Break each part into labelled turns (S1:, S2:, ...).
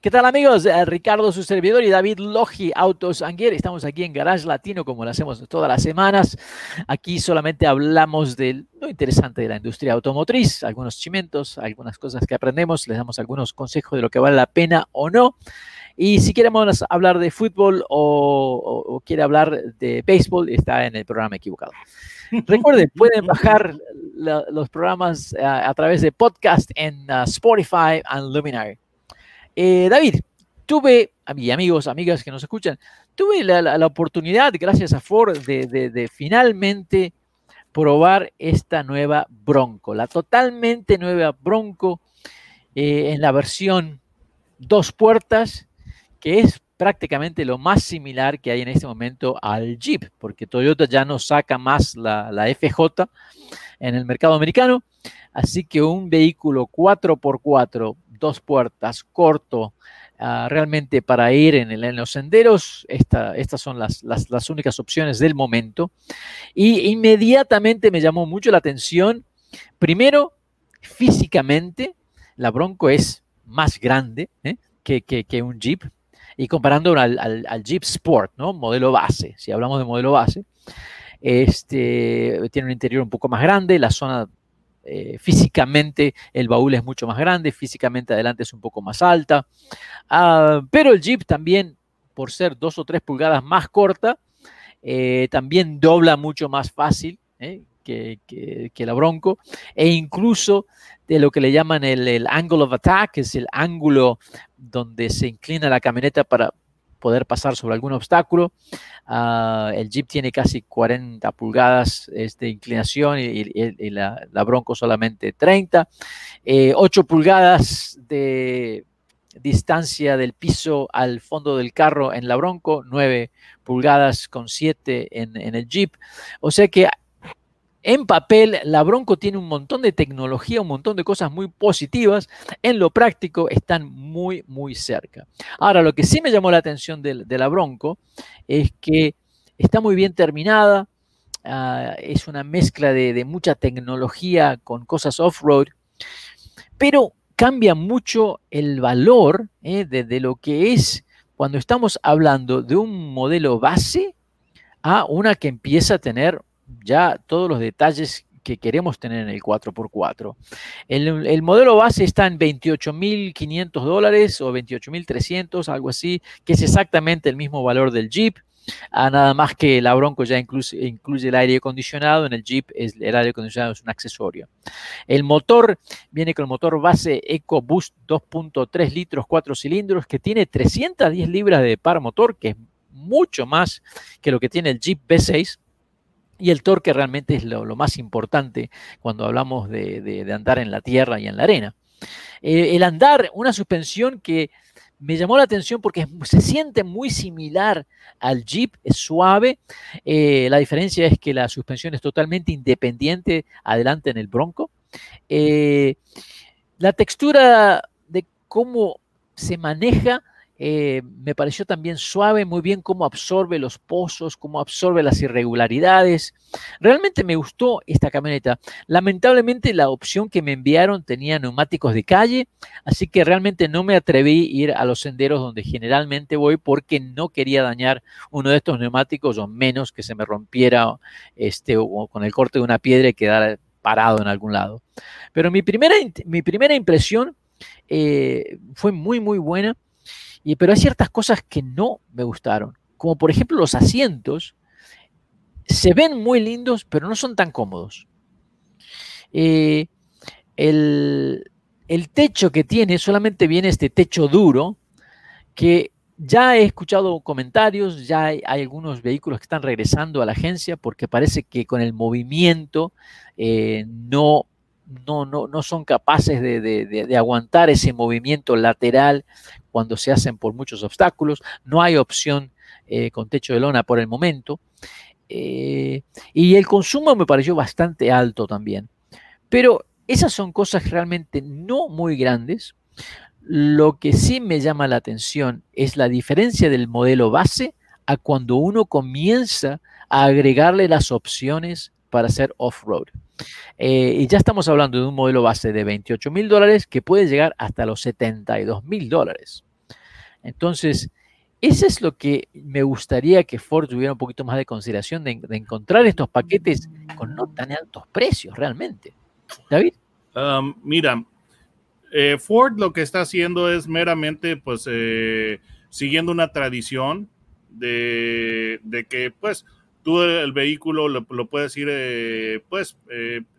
S1: ¿Qué tal amigos? Eh, Ricardo, su servidor, y David Logi, Autos Anguer. Estamos aquí en Garage Latino, como lo hacemos todas las semanas. Aquí solamente hablamos de lo interesante de la industria automotriz, algunos chimentos, algunas cosas que aprendemos, les damos algunos consejos de lo que vale la pena o no. Y si queremos hablar de fútbol o, o quiere hablar de béisbol, está en el programa equivocado. Recuerden, pueden bajar la, los programas a, a, través de podcast en uh, Spotify and Luminary. Eh, David, tuve, mis amigos, amigas que nos escuchan, tuve la, oportunidad, gracias a Ford, de, finalmente probar esta nueva Bronco, la totalmente nueva Bronco eh, en la versión dos puertas, que es prácticamente lo más similar que hay en este momento al Jeep, porque Toyota ya no saca más la, la FJ en el mercado americano, así que un vehículo 4x4 dos puertas, corto, uh, realmente para ir en, los senderos, esta, estas son las, las, únicas opciones del momento. Y inmediatamente me llamó mucho la atención, primero, físicamente, la Bronco es más grande ¿eh? que, que, que, un Jeep, y comparando al, al, al, Jeep Sport, ¿no? Modelo base, si hablamos de modelo base, este, tiene un interior un poco más grande, la zona eh, físicamente el baúl es mucho más grande, físicamente adelante es un poco más alta, uh, pero el Jeep también, por ser dos o tres pulgadas más corta, eh, también dobla mucho más fácil eh, que, la Bronco, e incluso de lo que le llaman el, el angle of attack, que es el ángulo donde se inclina la camioneta para poder pasar sobre algún obstáculo. Uh, el Jeep tiene casi 40 pulgadas de inclinación y, y, y la, la, Bronco solamente 30. Eh, 8 pulgadas de distancia del piso al fondo del carro en la Bronco, 9 pulgadas con 7 en, en el Jeep. O sea que en papel, la Bronco tiene un montón de tecnología, un montón de cosas muy positivas. En lo práctico, están muy, muy cerca. Ahora, lo que sí me llamó la atención de, la Bronco es que está muy bien terminada. Uh, es una mezcla de, mucha tecnología con cosas off-road, pero cambia mucho el valor eh, de lo que es cuando estamos hablando de un modelo base a una que empieza a tener ya todos los detalles que queremos tener en el 4x4. El, el modelo base está en 28.500 dólares o 28.300, algo así, que es exactamente el mismo valor del Jeep. Ah, nada más que la Bronco ya incluye, incluye, el aire acondicionado, en el Jeep el aire acondicionado es un accesorio. El motor viene con el motor base EcoBoost 2.3 litros, 4 cilindros, que tiene 310 libras de par motor, que es mucho más que lo que tiene el Jeep V6 y el torque realmente es lo, más importante cuando hablamos de, andar en la tierra y en la arena. Eh, el andar, una suspensión que me llamó la atención porque se siente muy similar al Jeep, es suave. Eh, la diferencia es que la suspensión es totalmente independiente adelante en el Bronco. Eh, la textura de cómo se maneja eh, me pareció también suave, muy bien cómo absorbe los pozos, cómo absorbe las irregularidades. Realmente me gustó esta camioneta. Lamentablemente la opción que me enviaron tenía neumáticos de calle, así que realmente no me atreví a ir a los senderos donde generalmente voy porque no quería dañar uno de estos neumáticos o menos que se me rompiera este, o con el corte de una piedra y quedara parado en algún lado. Pero mi primera, mi primera impresión eh, fue muy, muy buena. Pero hay ciertas cosas que no me gustaron, como por ejemplo los asientos, se ven muy lindos, pero no son tan cómodos. Eh, el, el, techo que tiene solamente viene este techo duro, que ya he escuchado comentarios, ya hay, hay algunos vehículos que están regresando a la agencia porque parece que con el movimiento eh, no no, no, no son capaces de, de, de, aguantar ese movimiento lateral cuando se hacen por muchos obstáculos, no hay opción eh, con techo de lona por el momento. Eh, y el consumo me pareció bastante alto también. Pero esas son cosas realmente no muy grandes. Lo que sí me llama la atención es la diferencia del modelo base a cuando uno comienza a agregarle las opciones para hacer off-road. Eh, y ya estamos hablando de un modelo base de 28 mil dólares que puede llegar hasta los 72 mil dólares. Entonces, eso es lo que me gustaría que Ford tuviera un poquito más de consideración de, encontrar estos paquetes con no tan altos precios realmente. David.
S2: Um, mira, eh, Ford lo que está haciendo es meramente, pues, eh, siguiendo una tradición de, que, pues, tú el vehículo lo, puedes ir, eh, pues,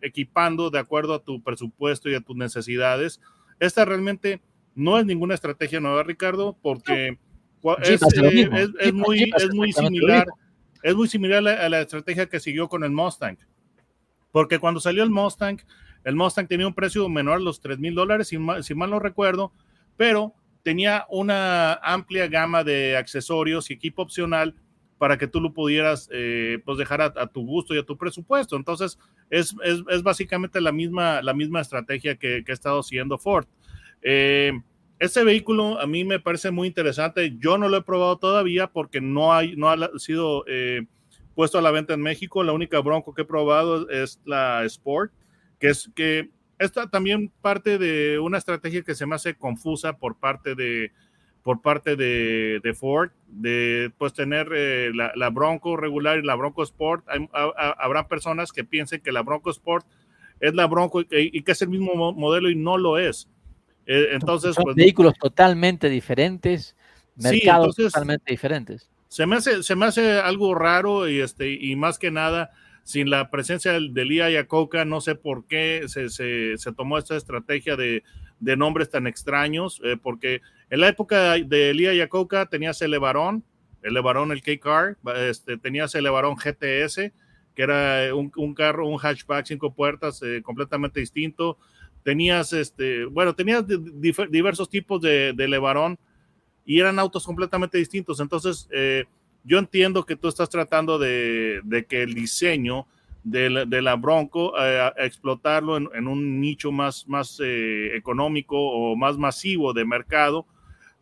S2: equipando de acuerdo a tu presupuesto y a tus necesidades. Esta realmente no es ninguna estrategia nueva, Ricardo, porque es, muy, es muy similar. Es muy similar a la estrategia que siguió con el Mustang. Porque cuando salió el Mustang, el Mustang tenía un precio menor a los 3 mil dólares, si, mal no recuerdo, pero tenía una amplia gama de accesorios y equipo opcional para que tú lo pudieras eh, pues dejar a, tu gusto y a tu presupuesto. Entonces, es, es, básicamente la misma, la misma estrategia que, que ha estado siguiendo Ford. Eh, este vehículo a mí me parece muy interesante. Yo no lo he probado todavía porque no, hay, no ha sido eh, puesto a la venta en México. La única Bronco que he probado es la Sport que es que esta también parte de una estrategia que se me hace confusa por parte de por parte de, Ford, de pues tener eh, la, Bronco regular y la Bronco Sport. habrá personas que piensen que la Bronco Sport es la Bronco y, que es el mismo modelo y no lo es. Eh, entonces,
S1: Son pues, vehículos totalmente diferentes, mercados totalmente diferentes.
S2: Se me, hace, se me hace algo raro y, este, y más que nada, sin la presencia del, del IA Coca, no sé por qué se, tomó esta estrategia de, nombres tan extraños, eh, porque en la época de Elia Yacoca tenías el Levarón, el Levarón, el K-Car, este, tenías el Levarón GTS, que era un, carro, un hatchback cinco puertas eh, completamente distinto. Tenías, este, bueno, tenías diversos tipos de, de Levarón y eran autos completamente distintos. Entonces, eh, yo entiendo que tú estás tratando de, que el diseño de la, Bronco, eh, explotarlo en, un nicho más, más eh, económico o más masivo de mercado,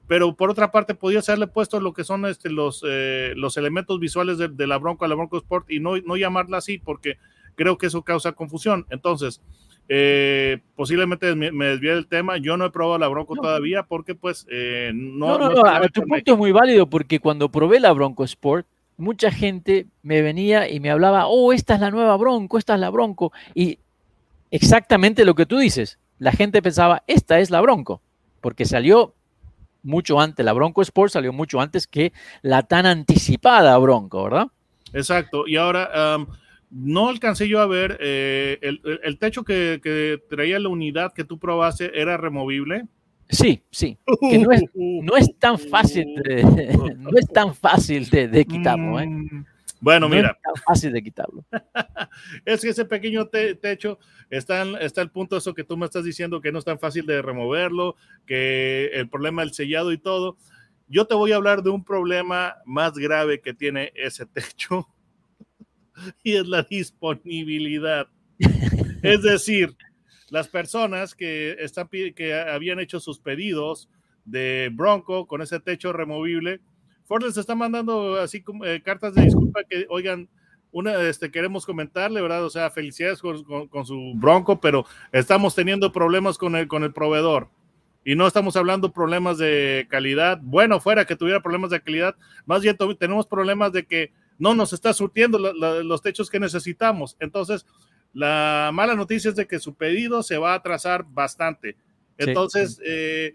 S2: pero por otra parte podía haberle puesto lo que son este, los, eh, los elementos visuales de, la Bronco a la Bronco Sport y no, no llamarla así porque creo que eso causa confusión. Entonces, eh, posiblemente me, me desvíe del tema. Yo no he probado la Bronco todavía porque, pues, eh, no.
S1: No, no, tu punto es muy válido porque cuando probé la Bronco Sport, mucha gente me venía y me hablaba, oh, esta es la nueva Bronco, esta es la Bronco. Y exactamente lo que tú dices, la gente pensaba, esta es la Bronco, porque salió mucho antes, la Bronco Sport salió mucho antes que la tan anticipada Bronco, ¿verdad?
S2: Exacto. Y ahora no alcancé yo a ver, eh, el, techo que, traía la unidad que tú probaste era removible.
S1: Sí, sí. no, es, tan fácil de, no es tan fácil de, quitarlo. ¿eh?
S2: Bueno, mira.
S1: Es fácil de quitarlo.
S2: es que ese pequeño techo está, está el punto eso que tú me estás diciendo que no es tan fácil de removerlo, que el problema del sellado y todo. Yo te voy a hablar de un problema más grave que tiene ese techo y es la disponibilidad. es decir, las personas que, están, que habían hecho sus pedidos de Bronco con ese techo removible, Ford les está mandando así como eh, cartas de disculpa que, oigan, una, este, queremos comentarle, ¿verdad? O sea, felicidades con, su Bronco, pero estamos teniendo problemas con el, con el proveedor. Y no estamos hablando problemas de calidad. Bueno, fuera que tuviera problemas de calidad, más bien tenemos problemas de que no nos está surtiendo los techos que necesitamos. Entonces, la mala noticia es de que su pedido se va a atrasar bastante. Entonces, eh,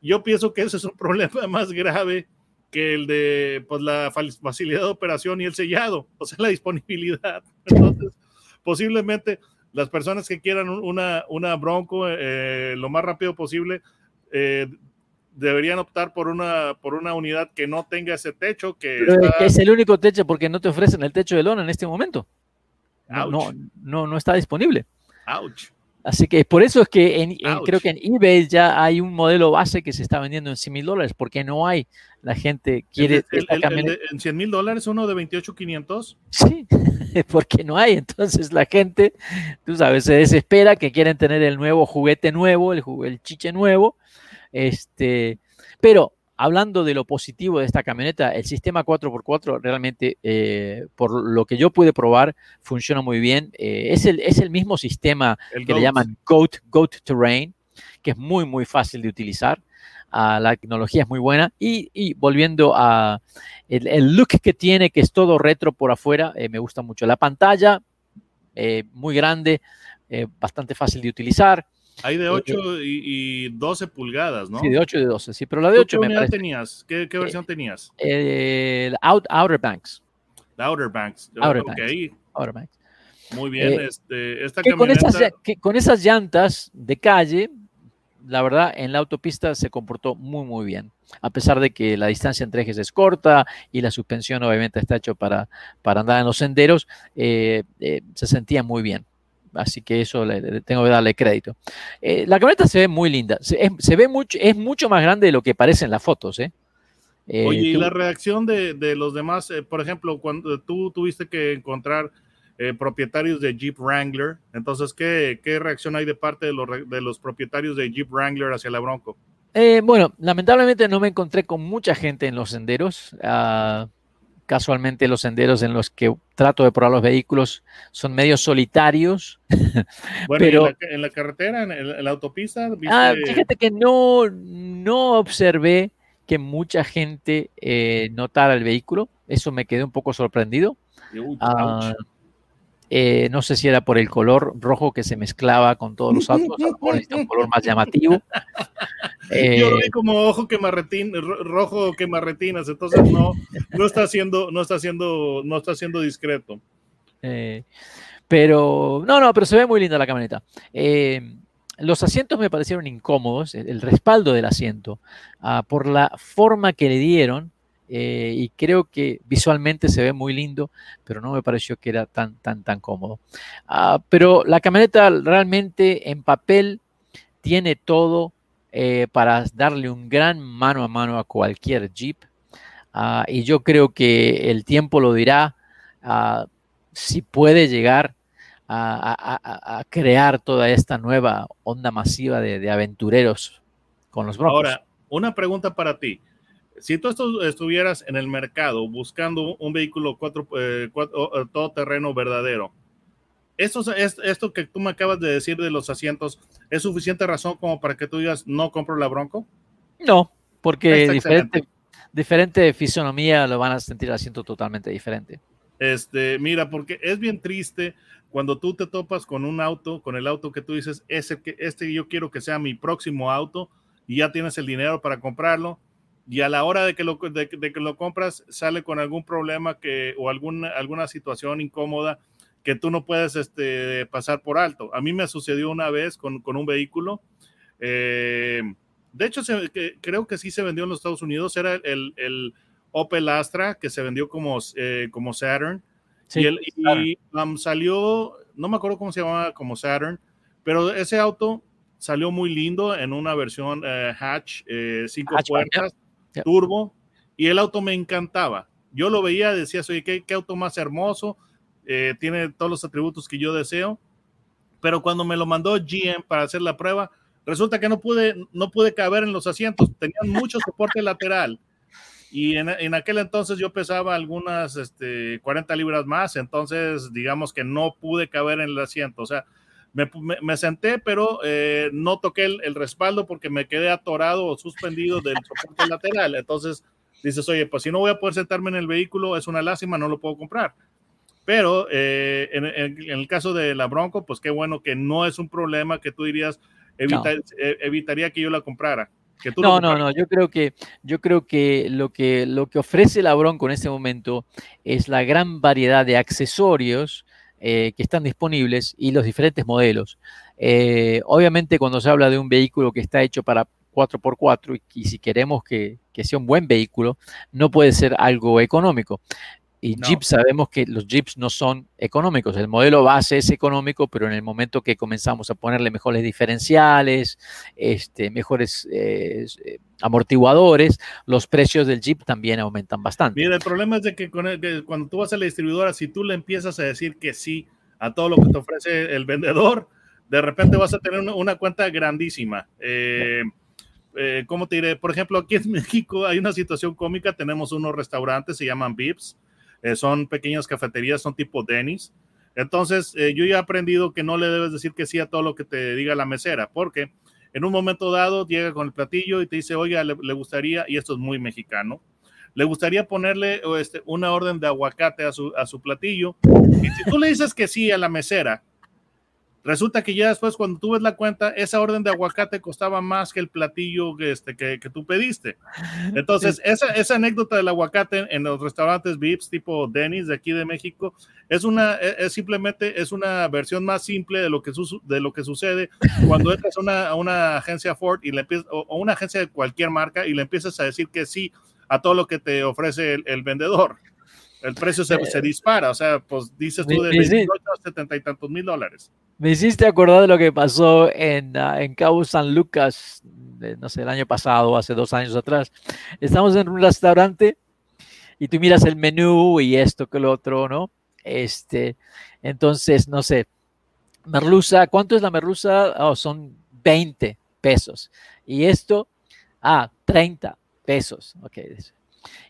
S2: yo pienso que ese es un problema más grave que el de pues, la facilidad de operación y el sellado, o sea, la disponibilidad. Entonces, posiblemente las personas que quieran una, una Bronco eh, lo más rápido posible eh, deberían optar por una, por una unidad que no tenga ese techo. Que,
S1: es el único techo porque no te ofrecen el techo de lona en este momento. No, no, no, está disponible.
S2: Ouch.
S1: Así que por eso es que en, creo que en eBay ya hay un modelo base que se está vendiendo en 100 mil dólares, porque no hay. La gente quiere
S2: El- el-
S1: esta
S2: el- el
S1: camioneta.
S2: de- en 100 mil dólares, uno de 28,500.
S1: Sí, porque no hay. Entonces la gente, tú sabes, se desespera que quieren tener el nuevo juguete nuevo, el, el chiche nuevo. Este, pero hablando de lo positivo de esta camioneta, el sistema 4x4 realmente, eh, por lo que yo pude probar, funciona muy bien. Eh, es, el, es el mismo sistema
S2: El
S1: que le llaman Goat, Goat Terrain, que es muy, muy fácil de utilizar. Ah, la tecnología es muy buena. Y, y volviendo a el, el look que tiene, que es todo retro por afuera, eh, me gusta mucho. La pantalla, eh, muy grande, eh, bastante fácil de utilizar.
S2: Hay de
S1: Eh,
S2: 8 y, y 12 pulgadas, ¿no?
S1: Sí, de 8 y de 12, sí, pero la de
S2: ¿Tú
S1: 8
S2: ¿Qué
S1: me parece.
S2: tenías? ¿Qué, qué versión tenías?
S1: eh, el Out- Outer Banks.
S2: La Outer Banks.
S1: Outer
S2: ok,
S1: Banks. Outer Banks.
S2: muy bien.
S1: Eh,
S2: este, esta
S1: que con,
S2: camioneta.
S1: esas, ya- que con esas llantas de calle, la verdad, en la autopista se comportó muy, muy bien. A pesar de que la distancia entre ejes es corta y la suspensión obviamente está hecho para, para andar en los senderos, eh, eh, se sentía muy bien. Así que eso le, le tengo que darle crédito. Eh, la camioneta se ve muy linda. Se, es, se ve mucho, es mucho más grande de lo que parece en las fotos. ¿eh? Eh,
S2: Oye, y
S1: tú-
S2: la reacción de, de los demás, eh, por ejemplo, cuando tú tuviste que encontrar propietarios de Jeep Wrangler, entonces, ¿qué, qué reacción hay de parte de los, re- de los propietarios de Jeep Wrangler hacia la Bronco?
S1: Eh, bueno, lamentablemente no me encontré con mucha gente en los senderos. Ah, casualmente los senderos en los que trato de probar los vehículos son medio solitarios.
S2: Bueno,
S1: Pero-
S2: ¿y en, la, en la carretera, en, el- en la autopista, ¿viste?
S1: Ah, fíjate que no, no observé que mucha gente eh, notara el vehículo. Eso me quedé un poco sorprendido.
S2: Uy,
S1: Ah. Eh, no sé si era por el color rojo que se mezclaba con todos los autos, a lo mejor necesita un color más llamativo.
S2: Yo lo
S1: Eh,
S2: vi como ojo que rojo que marretinas, entonces no, no está haciendo, no está haciendo, no está siendo discreto.
S1: Eh, pero, no, no, pero se ve muy linda la camioneta. Los asientos me parecieron incómodos, el, el respaldo del asiento, ah, por la forma que le dieron, eh, y creo que visualmente se ve muy lindo, pero no me pareció que era tan, tan, tan cómodo. Ah, pero la camioneta realmente en papel tiene todo eh, para darle un gran mano a mano a cualquier Jeep. Ah, y yo creo que el tiempo lo dirá. ah, si puede llegar a, crear toda esta nueva onda masiva de aventureros con los Broncos.
S2: Ahora, una pregunta para ti. Si tú estu- estuvieras en el mercado buscando un vehículo cuatro, eh, cuatro- eh, todoterreno verdadero, esto, es, esto que tú me acabas de decir de los asientos, ¿es suficiente razón como para que tú digas no compro la Bronco?
S1: no, porque
S2: Está
S1: diferente, diferente fisonomía lo van a sentir asiento totalmente diferente.
S2: Este, mira, porque es bien triste cuando tú te topas con un auto, con el auto que tú dices, ese que este yo quiero que sea mi próximo auto y ya tienes el dinero para comprarlo y a la hora de que lo, de, de que lo compras sale con algún problema que o alguna, alguna situación incómoda que tú no puedes este, pasar por alto. A mí me sucedió una vez con, con un vehículo. eh, de hecho, se- que- creo que sí se vendió en los Estados Unidos. Era el, el Opel Astra que se vendió como, eh, como Saturn.
S1: Sí,
S2: y él- y, um, salió, no me acuerdo cómo se llamaba, como Saturn, pero ese auto salió muy lindo en una versión eh, hatch, cinco puertas, Turbo, y el auto me encantaba. Yo lo veía, decía, oye, qué, auto más hermoso, eh, tiene todos los atributos que yo deseo, pero cuando me lo mandó GM para hacer la prueba, resulta que no pude, no pude caber en los asientos, tenían mucho soporte lateral. Y en, en aquel entonces yo pesaba algunas este, 40 libras más, entonces digamos que no pude caber en el asiento. O sea, me, me- me senté, pero eh, no toqué el, el respaldo porque me quedé atorado o suspendido del soporte lateral. Entonces dices, oye, pues si no voy a poder sentarme en el vehículo, es una lástima, no lo puedo comprar. Pero eh, en, en- en el caso de la Bronco, pues qué bueno que no es un problema que tú dirías, evita- eh, evitaría que yo la comprara. Que tú
S1: No, no, no. Yo creo que, yo creo que lo que lo que ofrece la Bronco en este momento es la gran variedad de accesorios eh, que están disponibles y los diferentes modelos. Eh, obviamente, cuando se habla de un vehículo que está hecho para 4x4 y, y si queremos que, que sea un buen vehículo, no puede ser algo económico. Y
S2: No.
S1: Jeep sabemos que los Jeeps no son económicos. El modelo base es económico, pero en el momento que comenzamos a ponerle mejores diferenciales, este, mejores eh, amortiguadores, los precios del Jeep también aumentan bastante.
S2: Mira, el problema es de que, con el- que cuando tú vas a la distribuidora, si tú le empiezas a decir que sí a todo lo que te ofrece el vendedor, de repente vas a tener una, una cuenta grandísima. Eh, eh, ¿Cómo te diré? Por ejemplo, aquí en México hay una situación cómica. Tenemos unos restaurantes, se llaman Vips. Eh, son pequeñas cafeterías, son tipo Denny's. Entonces, eh, yo ya he aprendido que no le debes decir que sí a todo lo que te diga la mesera, porque en un momento dado llega con el platillo y te dice, oiga, le, gustaría, y esto es muy mexicano, le gustaría ponerle este, una orden de aguacate a su, a su platillo. Y si tú le dices que sí a la mesera, resulta que ya después cuando tú ves la cuenta, esa orden de aguacate costaba más que el platillo que, este, que, que tú pediste. Entonces, esa, esa anécdota del aguacate en los restaurantes VIPs tipo Denny's de aquí de México es una, es, es simplemente es una versión más simple de lo que, su, de lo que sucede cuando entras a una, a una agencia Ford y le empiezas, o, o una agencia de cualquier marca y le empiezas a decir que sí a todo lo que te ofrece el, el vendedor. El precio se, se, dispara, o sea, pues dices tú de 28 a 70 y tantos mil dólares.
S1: Me hiciste acordar de lo que pasó en, uh, en Cabo San Lucas, de, no sé, el año pasado, hace dos años atrás. Estamos en un restaurante y tú miras el menú y esto que lo otro, ¿no? Este, entonces, no sé, merluza, ¿cuánto es la merluza? Oh, son 20 pesos. Y esto, ah, 30 pesos. Ok.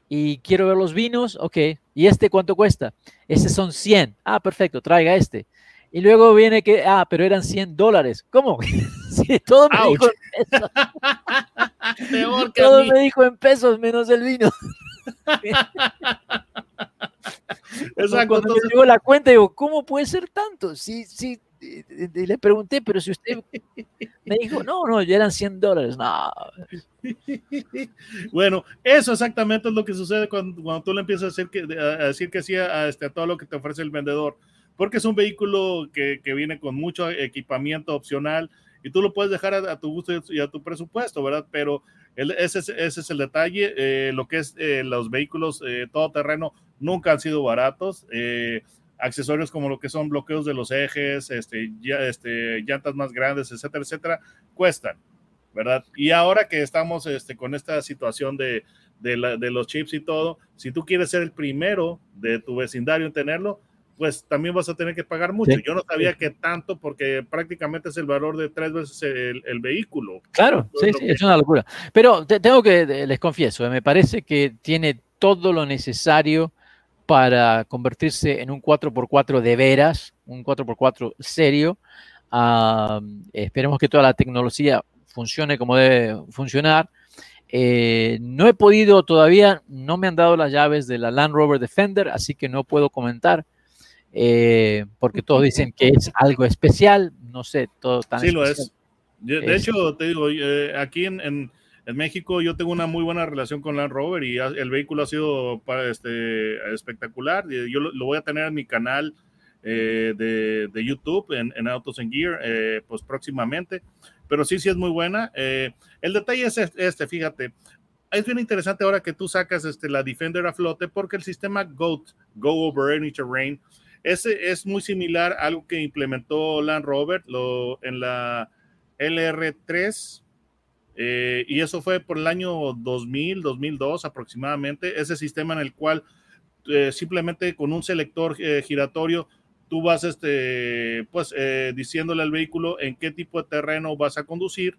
S1: Y quiero ver los vinos, ok. ¿Y este cuánto cuesta? Este son 100. Ah, perfecto, traiga este. Y luego viene que, ah, pero eran 100 dólares. ¿Cómo? sí, todo me
S2: Ouch.
S1: dijo en pesos.
S2: Peor que a
S1: todo me dijo en pesos menos el vino.
S2: Exacto,
S1: Cuando
S2: entonces-
S1: me llegó la cuenta, digo, ¿cómo puede ser tanto? Sí, sí. Y le pregunté, pero si usted me dijo, no, no, ya eran 100 dólares. No,
S2: Bueno, eso exactamente es lo que sucede cuando, cuando tú le empiezas a decir que, a decir que sí a, este, a todo lo que te ofrece el vendedor, porque es un vehículo que, que viene con mucho equipamiento opcional y tú lo puedes dejar a, tu gusto y a tu presupuesto, ¿verdad? Pero ese, es, ese, es el detalle, eh, lo que es eh, los vehículos eh, todoterreno nunca han sido baratos. Eh, accesorios como lo que son bloqueos de los ejes, este, ya, este, llantas más grandes, etcétera, etcétera, cuestan. ¿verdad? Y ahora que estamos este, con esta situación de, de, la, de, los chips y todo, si tú quieres ser el primero de tu vecindario en tenerlo, pues también vas a tener que pagar mucho. Sí. Yo no sabía que tanto, porque prácticamente es el valor de tres veces el, el vehículo.
S1: Claro, sí, sí, es una locura. Pero te, tengo que, les confieso, me parece que tiene todo lo necesario para convertirse en un 4x4 de veras, un 4x4 serio. Uh, esperemos que toda la tecnología funcione como debe funcionar. Eh, no he podido todavía, no me han dado las llaves de la Land Rover Defender, así que no puedo comentar, eh, porque todos dicen que es algo especial, no sé, todo tan
S2: Sí,
S1: especial.
S2: lo es. De hecho, te digo, eh, aquí en, en, en, México yo tengo una muy buena relación con Land Rover y el vehículo ha sido este, espectacular. Yo lo, lo voy a tener en mi canal eh, de, de, YouTube, en, en, Autos and Gear, eh, pues próximamente. Pero sí, sí es muy buena. Eh, el detalle es este, fíjate, es bien interesante ahora que tú sacas este, la Defender a flote porque el sistema GOAT, Go Over Any Terrain, ese es muy similar a algo que implementó Land Rover lo, en la LR3 eh, y eso fue por el año 2000, 2002 aproximadamente, ese sistema en el cual eh, simplemente con un selector eh, giratorio tú vas este, pues, eh, diciéndole al vehículo en qué tipo de terreno vas a conducir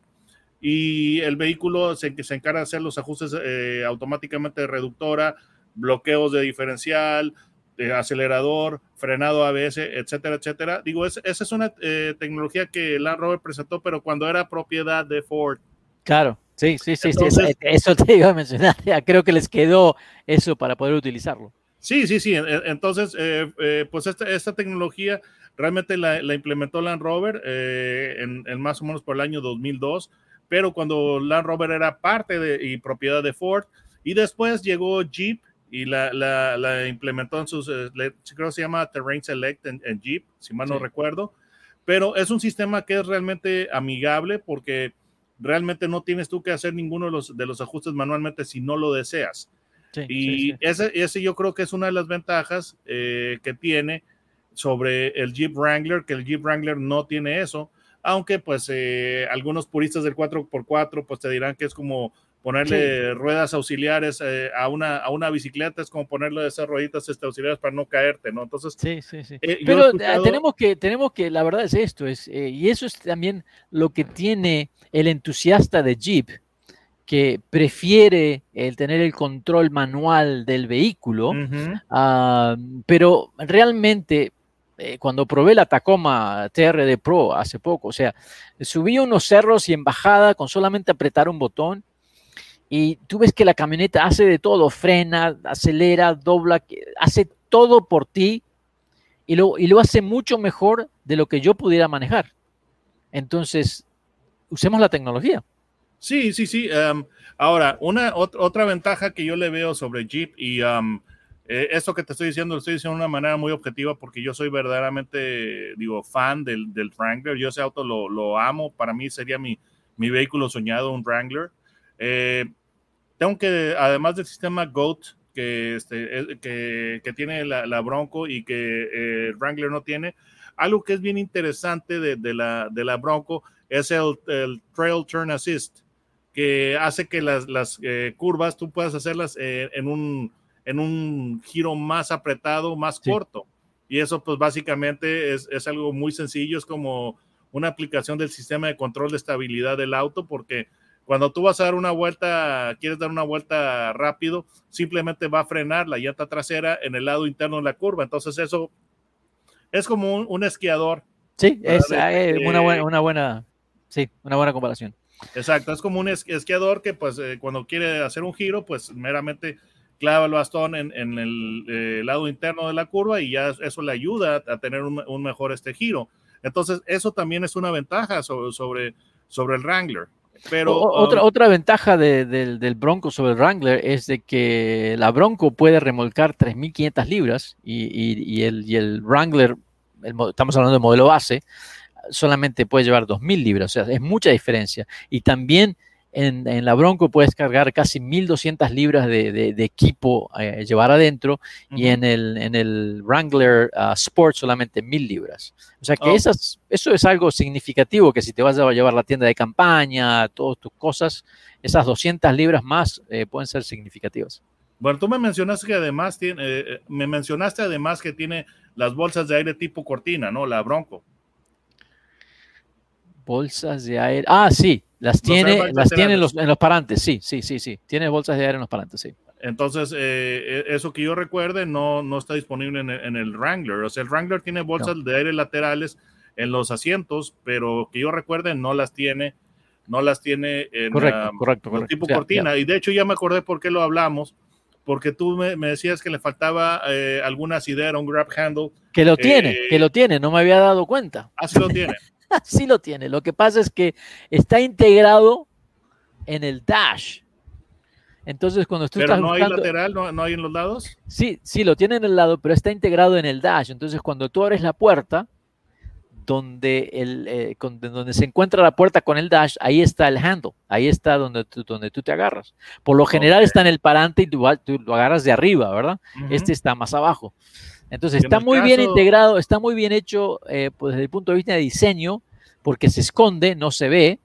S2: y el vehículo se, se encarga de hacer los ajustes eh, automáticamente de reductora, bloqueos de diferencial, de acelerador, frenado ABS, etcétera, etcétera. Digo, es, esa es una eh, tecnología que Land Rover presentó, pero cuando era propiedad de Ford.
S1: Claro, sí, sí, sí, Entonces, sí eso, eso, te iba a mencionar. Creo que les quedó eso para poder utilizarlo.
S2: Sí, sí, sí. Entonces, eh, eh, pues esta, esta, tecnología realmente la, la implementó Land Rover eh, en, en, más o menos por el año 2002, pero cuando Land Rover era parte de, y propiedad de Ford, y después llegó Jeep y la, la, la implementó en sus, eh, creo que se llama Terrain Select en, en Jeep, si mal sí. no recuerdo, pero es un sistema que es realmente amigable porque realmente no tienes tú que hacer ninguno de los, de los ajustes manualmente si no lo deseas. Sí, y Ese, ese yo creo que es una de las ventajas eh, que tiene sobre el Jeep Wrangler, que el Jeep Wrangler no tiene eso, aunque pues eh, algunos puristas del 4x4 pues te dirán que es como ponerle ruedas auxiliares eh, a, una, a una bicicleta, es como ponerle esas rueditas este, auxiliares para no caerte, ¿no? Entonces,
S1: sí, sí, sí. Pero tenemos que, tenemos que, la verdad es esto, es, y eso es también lo que tiene el entusiasta de Jeep, que prefiere el tener el control manual del vehículo, ah, pero realmente eh, cuando probé la Tacoma TRD Pro hace poco, o sea, subí unos cerros y en bajada con solamente apretar un botón y tú ves que la camioneta hace de todo, frena, acelera, dobla, hace todo por ti y lo, y lo hace mucho mejor de lo que yo pudiera manejar. Entonces, usemos la tecnología.
S2: Sí, sí, sí. Em, ahora, una otra ventaja que yo le veo sobre Jeep y um, esto que te estoy diciendo, lo estoy diciendo de una manera muy objetiva porque yo soy verdaderamente, digo, fan del, del Wrangler. Yo ese auto lo, lo, amo. Para mí sería mi, mi vehículo soñado, un Wrangler. Eh, tengo que, además del sistema GOAT que, este, que, que tiene la, la, Bronco y que eh, Wrangler no tiene, algo que es bien interesante de, de, la, de la Bronco es el, el Trail Turn Assist que hace que las, las eh, curvas tú puedas hacerlas eh, en, un, en un giro más apretado, más corto. Y eso pues básicamente es, es, algo muy sencillo, es como una aplicación del sistema de control de estabilidad del auto, porque cuando tú vas a dar una vuelta, quieres dar una vuelta rápido, simplemente va a frenar la llanta trasera en el lado interno de la curva. Entonces eso es como un, esquiador.
S1: Sí, es eh, una, buena, una buena, sí, una buena comparación.
S2: Exacto, es como un esquiador que pues eh, cuando quiere hacer un giro, pues meramente clava el bastón en, el eh, lado interno de la curva y ya eso le ayuda a tener un, mejor este giro. Entonces, eso también es una ventaja sobre, sobre, el Wrangler. Pero,
S1: otra, um, otra ventaja del Bronco sobre el Wrangler es de que la Bronco puede remolcar 3.500 libras y, el, y el Wrangler, estamos hablando de modelo base, solamente puede llevar 2.000 libras, o sea, es mucha diferencia. Y también en, la Bronco puedes cargar casi 1.200 libras de, equipo eh, llevar adentro y en el, en el Wrangler uh, Sport solamente 1.000 libras. O sea que oh. esas, eso es algo significativo, que si te vas a llevar la tienda de campaña, todas tus cosas, esas 200 libras más eh, pueden ser significativas.
S2: Bueno, tú me mencionaste que además tiene, eh, me mencionaste además que tiene las bolsas de aire tipo cortina, ¿no? La Bronco.
S1: Bolsas de aire. Ah, sí, las tiene, las tiene en los, en los parantes, sí, sí, sí, sí. Tiene bolsas de aire en los parantes, sí.
S2: Entonces, eh, e, eso que yo recuerde no, no está disponible en el, Wrangler. O sea, el Wrangler tiene bolsas de aire laterales en los asientos, pero que yo recuerde no las tiene, no las tiene en
S1: correcto, correcto,
S2: tipo cortina. Y de hecho ya me acordé por qué lo hablamos, porque tú me, decías que le faltaba eh, alguna asidera, un grab handle.
S1: Que lo tiene, que lo tiene, no me había dado cuenta.
S2: Así lo tiene.
S1: sí lo tiene. Lo que pasa es que está integrado en el dash. Entonces, cuando tú
S2: pero no hay lateral, ¿No, hay en los lados.
S1: Sí, sí, lo tiene en el lado, pero está integrado en el dash. Entonces, cuando tú abres la puerta, donde, el, eh, donde se encuentra la puerta con el dash, ahí está el handle, ahí está donde tú, donde tú te agarras. Por lo general está en el parante y tú, lo agarras de arriba, ¿verdad? Este está más abajo. Entonces está muy bien integrado, está muy bien hecho eh, pues, desde el punto de vista de diseño, porque se esconde, no se ve,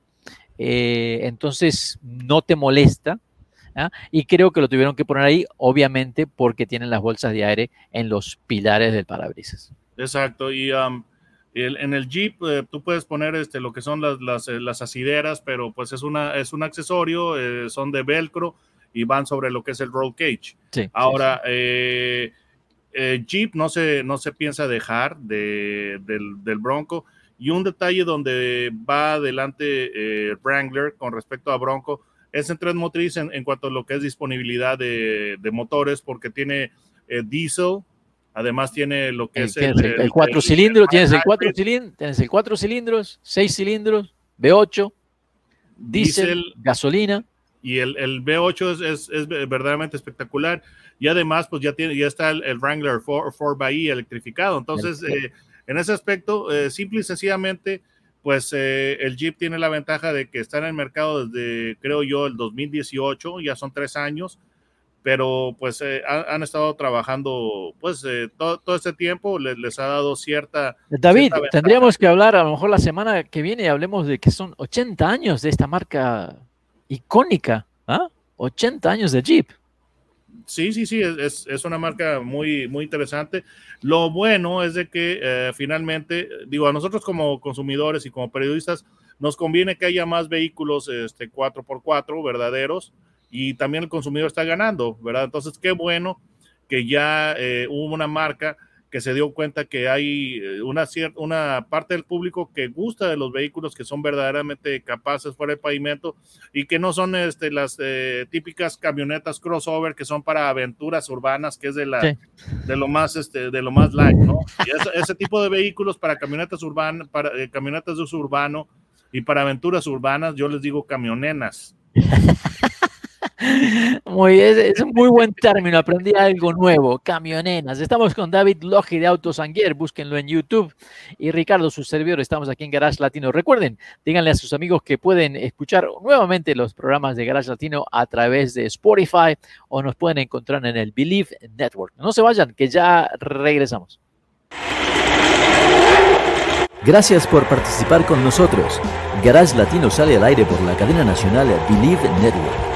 S1: eh, entonces no te molesta. ¿ah? Y creo que lo tuvieron que poner ahí, obviamente, porque tienen las bolsas de aire en los pilares del parabrisas.
S2: Exacto, y um, en el Jeep eh, tú puedes poner este, lo que son las, las, asideras, pero pues es, una, es un accesorio, son de velcro y van sobre lo que es el roll cage. Ahora, eh, Jeep no se, no se piensa dejar del, Bronco. Y un detalle donde va adelante eh, Wrangler con respecto a Bronco es en tres motriz en, cuanto a lo que es disponibilidad de, motores, porque tiene eh, diesel, además tiene lo que es
S1: el, cuatro cilindros, tienes el cuatro cilindros, tienes el cuatro cilindros, seis cilindros, V8, diésel, gasolina.
S2: Y el, el V8 es, es, verdaderamente espectacular. Y además pues ya tiene ya está el, Wrangler 4, 4xE electrificado. Entonces, eh, en ese aspecto, eh, simple y sencillamente, pues eh, el Jeep tiene la ventaja de que está en el mercado desde, creo yo, el 2018, ya son tres años, pero pues eh, han, estado trabajando pues eh, todo, todo, este tiempo, les, les, ha dado cierta...
S1: David, tendríamos que hablar a lo mejor la semana que viene, hablemos de que son 80 años de esta marca icónica, ¿ah? 80 años de Jeep.
S2: Sí, sí, sí, es, es, una marca muy, muy interesante. Lo bueno es de que eh, finalmente, digo, a nosotros como consumidores y como periodistas, nos conviene que haya más vehículos este, 4x4 verdaderos y también el consumidor está ganando, ¿verdad? Entonces, qué bueno que ya eh, hubo una marca que se dio cuenta que hay eh, una, cierta, una parte del público que gusta de los vehículos que son verdaderamente capaces fuera del pavimento y que no son este, las eh, típicas camionetas crossover que son para aventuras urbanas, que es de, la, de lo más este, de lo más light, ¿no? Y ese, tipo de vehículos para camionetas urbanas, para camionetas de uso urbano y para aventuras urbanas, yo les digo camionenas.
S1: Muy, es, un muy buen término, aprendí algo nuevo, camionenas. Estamos con David Logi de Autos Anguier, búsquenlo en YouTube. Y Ricardo, su servidor, estamos aquí en Garage Latino. Recuerden, díganle a sus amigos que pueden escuchar nuevamente los programas de Garage Latino a través de Spotify o nos pueden encontrar en el Believe Network. No se vayan, que ya regresamos.
S3: Gracias por participar con nosotros. Garage Latino sale al aire por la cadena nacional Believe Network.